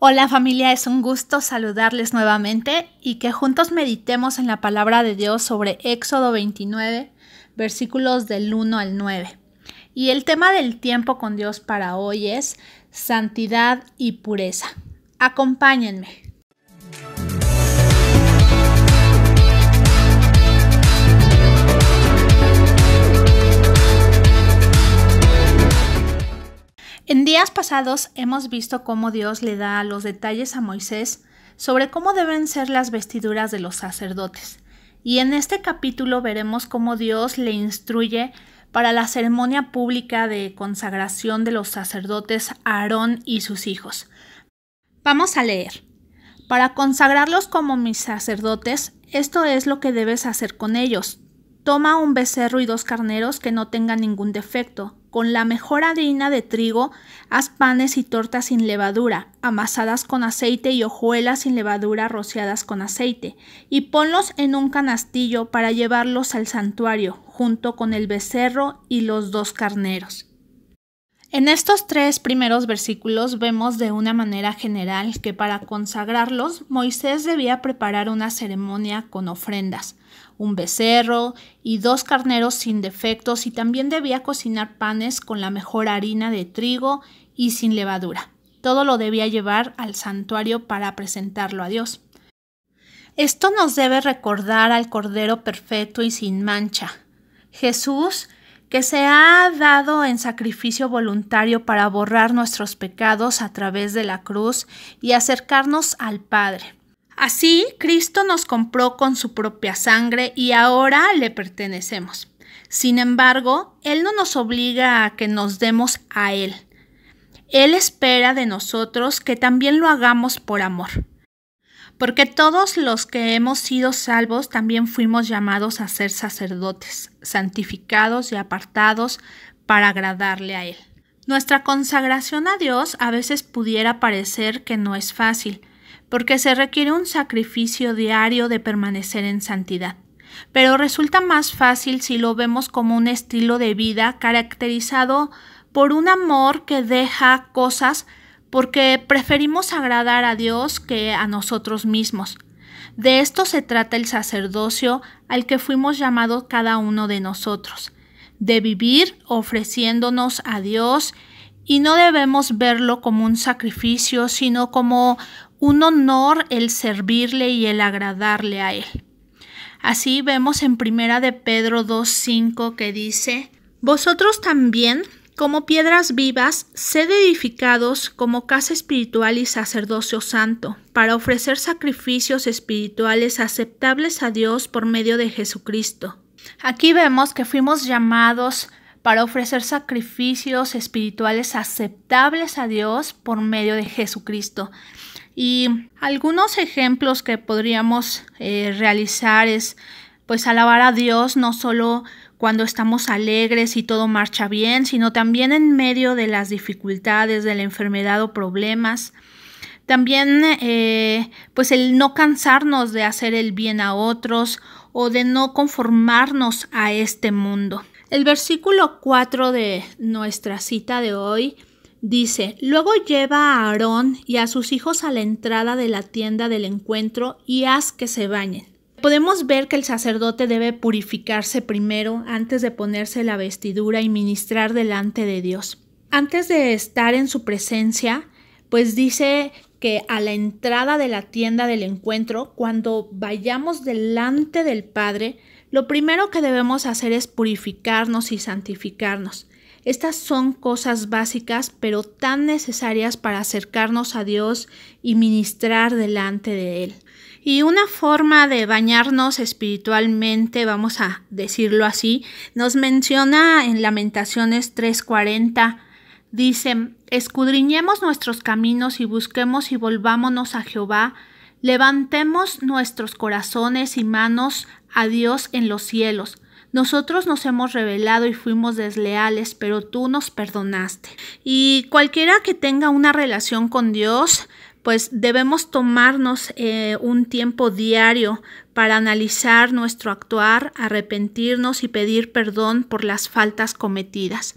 Hola familia, es un gusto saludarles nuevamente y que juntos meditemos en la palabra de Dios sobre Éxodo 29, versículos del 1 al 9. Y el tema del tiempo con Dios para hoy es santidad y pureza. Acompáñenme. En días pasados hemos visto cómo Dios le da los detalles a Moisés sobre cómo deben ser las vestiduras de los sacerdotes. Y en este capítulo veremos cómo Dios le instruye para la ceremonia pública de consagración de los sacerdotes Aarón y sus hijos. Vamos a leer. Para consagrarlos como mis sacerdotes, esto es lo que debes hacer con ellos. Toma un becerro y dos carneros que no tengan ningún defecto, con la mejor harina de trigo, haz panes y tortas sin levadura, amasadas con aceite y hojuelas sin levadura rociadas con aceite, y ponlos en un canastillo para llevarlos al santuario, junto con el becerro y los dos carneros. En estos tres primeros versículos vemos de una manera general que para consagrarlos Moisés debía preparar una ceremonia con ofrendas, un becerro y dos carneros sin defectos y también debía cocinar panes con la mejor harina de trigo y sin levadura. Todo lo debía llevar al santuario para presentarlo a Dios. Esto nos debe recordar al Cordero perfecto y sin mancha. Jesús que se ha dado en sacrificio voluntario para borrar nuestros pecados a través de la cruz y acercarnos al Padre. Así, Cristo nos compró con su propia sangre y ahora le pertenecemos. Sin embargo, Él no nos obliga a que nos demos a Él. Él espera de nosotros que también lo hagamos por amor. Porque todos los que hemos sido salvos también fuimos llamados a ser sacerdotes, santificados y apartados para agradarle a Él. Nuestra consagración a Dios a veces pudiera parecer que no es fácil, porque se requiere un sacrificio diario de permanecer en santidad. Pero resulta más fácil si lo vemos como un estilo de vida caracterizado por un amor que deja cosas porque preferimos agradar a Dios que a nosotros mismos. De esto se trata el sacerdocio al que fuimos llamados cada uno de nosotros, de vivir ofreciéndonos a Dios y no debemos verlo como un sacrificio, sino como un honor el servirle y el agradarle a él. Así vemos en primera de Pedro 2:5 que dice: Vosotros también, como piedras vivas, sed edificados como casa espiritual y sacerdocio santo, para ofrecer sacrificios espirituales aceptables a Dios por medio de Jesucristo. Aquí vemos que fuimos llamados para ofrecer sacrificios espirituales aceptables a Dios por medio de Jesucristo. Y algunos ejemplos que podríamos eh, realizar es pues alabar a Dios no solo cuando estamos alegres y todo marcha bien, sino también en medio de las dificultades, de la enfermedad o problemas. También eh, pues el no cansarnos de hacer el bien a otros o de no conformarnos a este mundo. El versículo 4 de nuestra cita de hoy Dice, luego lleva a Aarón y a sus hijos a la entrada de la tienda del encuentro y haz que se bañen. Podemos ver que el sacerdote debe purificarse primero antes de ponerse la vestidura y ministrar delante de Dios. Antes de estar en su presencia, pues dice que a la entrada de la tienda del encuentro, cuando vayamos delante del Padre, lo primero que debemos hacer es purificarnos y santificarnos. Estas son cosas básicas pero tan necesarias para acercarnos a Dios y ministrar delante de Él. Y una forma de bañarnos espiritualmente, vamos a decirlo así, nos menciona en Lamentaciones 3:40, dice, escudriñemos nuestros caminos y busquemos y volvámonos a Jehová, levantemos nuestros corazones y manos a Dios en los cielos nosotros nos hemos rebelado y fuimos desleales, pero tú nos perdonaste. Y cualquiera que tenga una relación con Dios, pues debemos tomarnos eh, un tiempo diario para analizar nuestro actuar, arrepentirnos y pedir perdón por las faltas cometidas.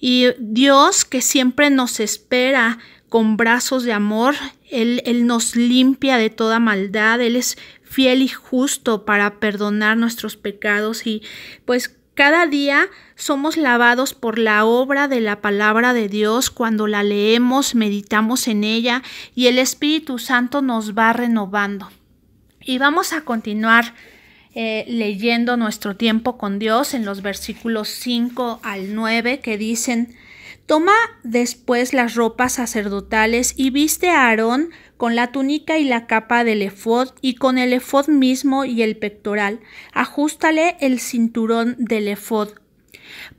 Y Dios que siempre nos espera con brazos de amor, él, nos limpia de toda maldad, Él es fiel y justo para perdonar nuestros pecados. Y pues cada día somos lavados por la obra de la palabra de Dios. Cuando la leemos, meditamos en ella y el Espíritu Santo nos va renovando. Y vamos a continuar eh, leyendo nuestro tiempo con Dios en los versículos 5 al 9 que dicen, Toma después las ropas sacerdotales y viste a Aarón con la túnica y la capa del efod y con el efod mismo y el pectoral. Ajústale el cinturón del efod.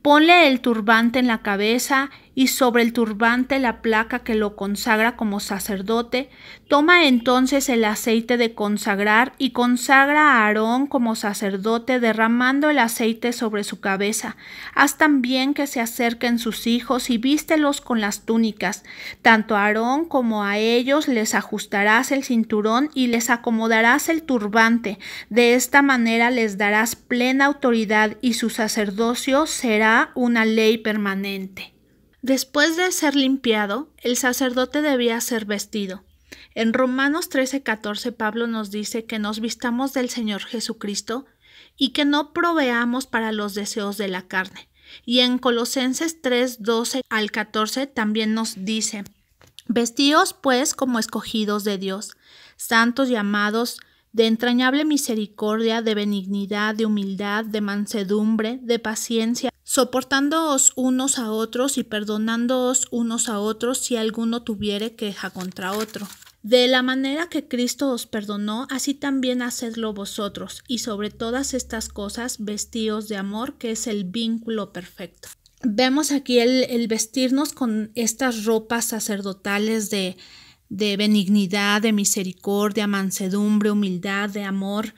Ponle el turbante en la cabeza y sobre el turbante la placa que lo consagra como sacerdote, toma entonces el aceite de consagrar y consagra a Aarón como sacerdote derramando el aceite sobre su cabeza. Haz también que se acerquen sus hijos y vístelos con las túnicas. Tanto a Aarón como a ellos les ajustarás el cinturón y les acomodarás el turbante. De esta manera les darás plena autoridad y su sacerdocio será una ley permanente. Después de ser limpiado, el sacerdote debía ser vestido. En Romanos 13:14 Pablo nos dice que nos vistamos del Señor Jesucristo y que no proveamos para los deseos de la carne. Y en Colosenses 3:12 al 14 también nos dice, Vestíos pues como escogidos de Dios, santos llamados de entrañable misericordia, de benignidad, de humildad, de mansedumbre, de paciencia, soportándoos unos a otros y perdonándoos unos a otros si alguno tuviere queja contra otro. De la manera que Cristo os perdonó, así también hacedlo vosotros, y sobre todas estas cosas vestíos de amor, que es el vínculo perfecto. Vemos aquí el, el vestirnos con estas ropas sacerdotales de, de benignidad, de misericordia, mansedumbre, humildad, de amor,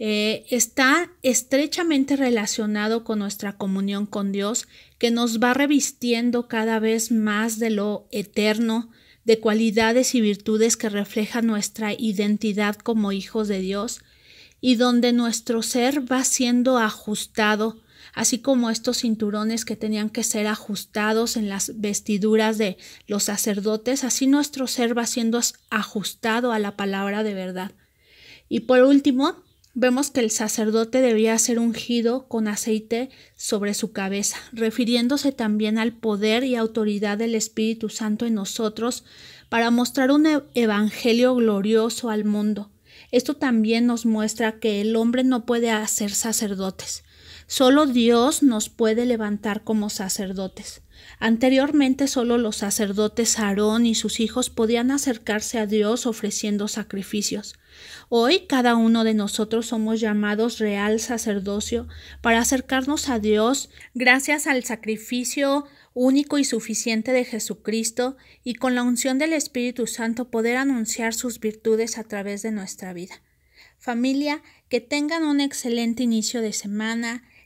eh, está estrechamente relacionado con nuestra comunión con Dios, que nos va revistiendo cada vez más de lo eterno, de cualidades y virtudes que reflejan nuestra identidad como hijos de Dios, y donde nuestro ser va siendo ajustado así como estos cinturones que tenían que ser ajustados en las vestiduras de los sacerdotes, así nuestro ser va siendo ajustado a la palabra de verdad. Y por último, vemos que el sacerdote debía ser ungido con aceite sobre su cabeza, refiriéndose también al poder y autoridad del Espíritu Santo en nosotros para mostrar un e-, evangelio glorioso al mundo. Esto también nos muestra que el hombre no puede hacer sacerdotes, Solo Dios nos puede levantar como sacerdotes. Anteriormente solo los sacerdotes Aarón y sus hijos podían acercarse a Dios ofreciendo sacrificios. Hoy cada uno de nosotros somos llamados real sacerdocio para acercarnos a Dios gracias al sacrificio único y suficiente de Jesucristo y con la unción del Espíritu Santo poder anunciar sus virtudes a través de nuestra vida. Familia, que tengan un excelente inicio de semana,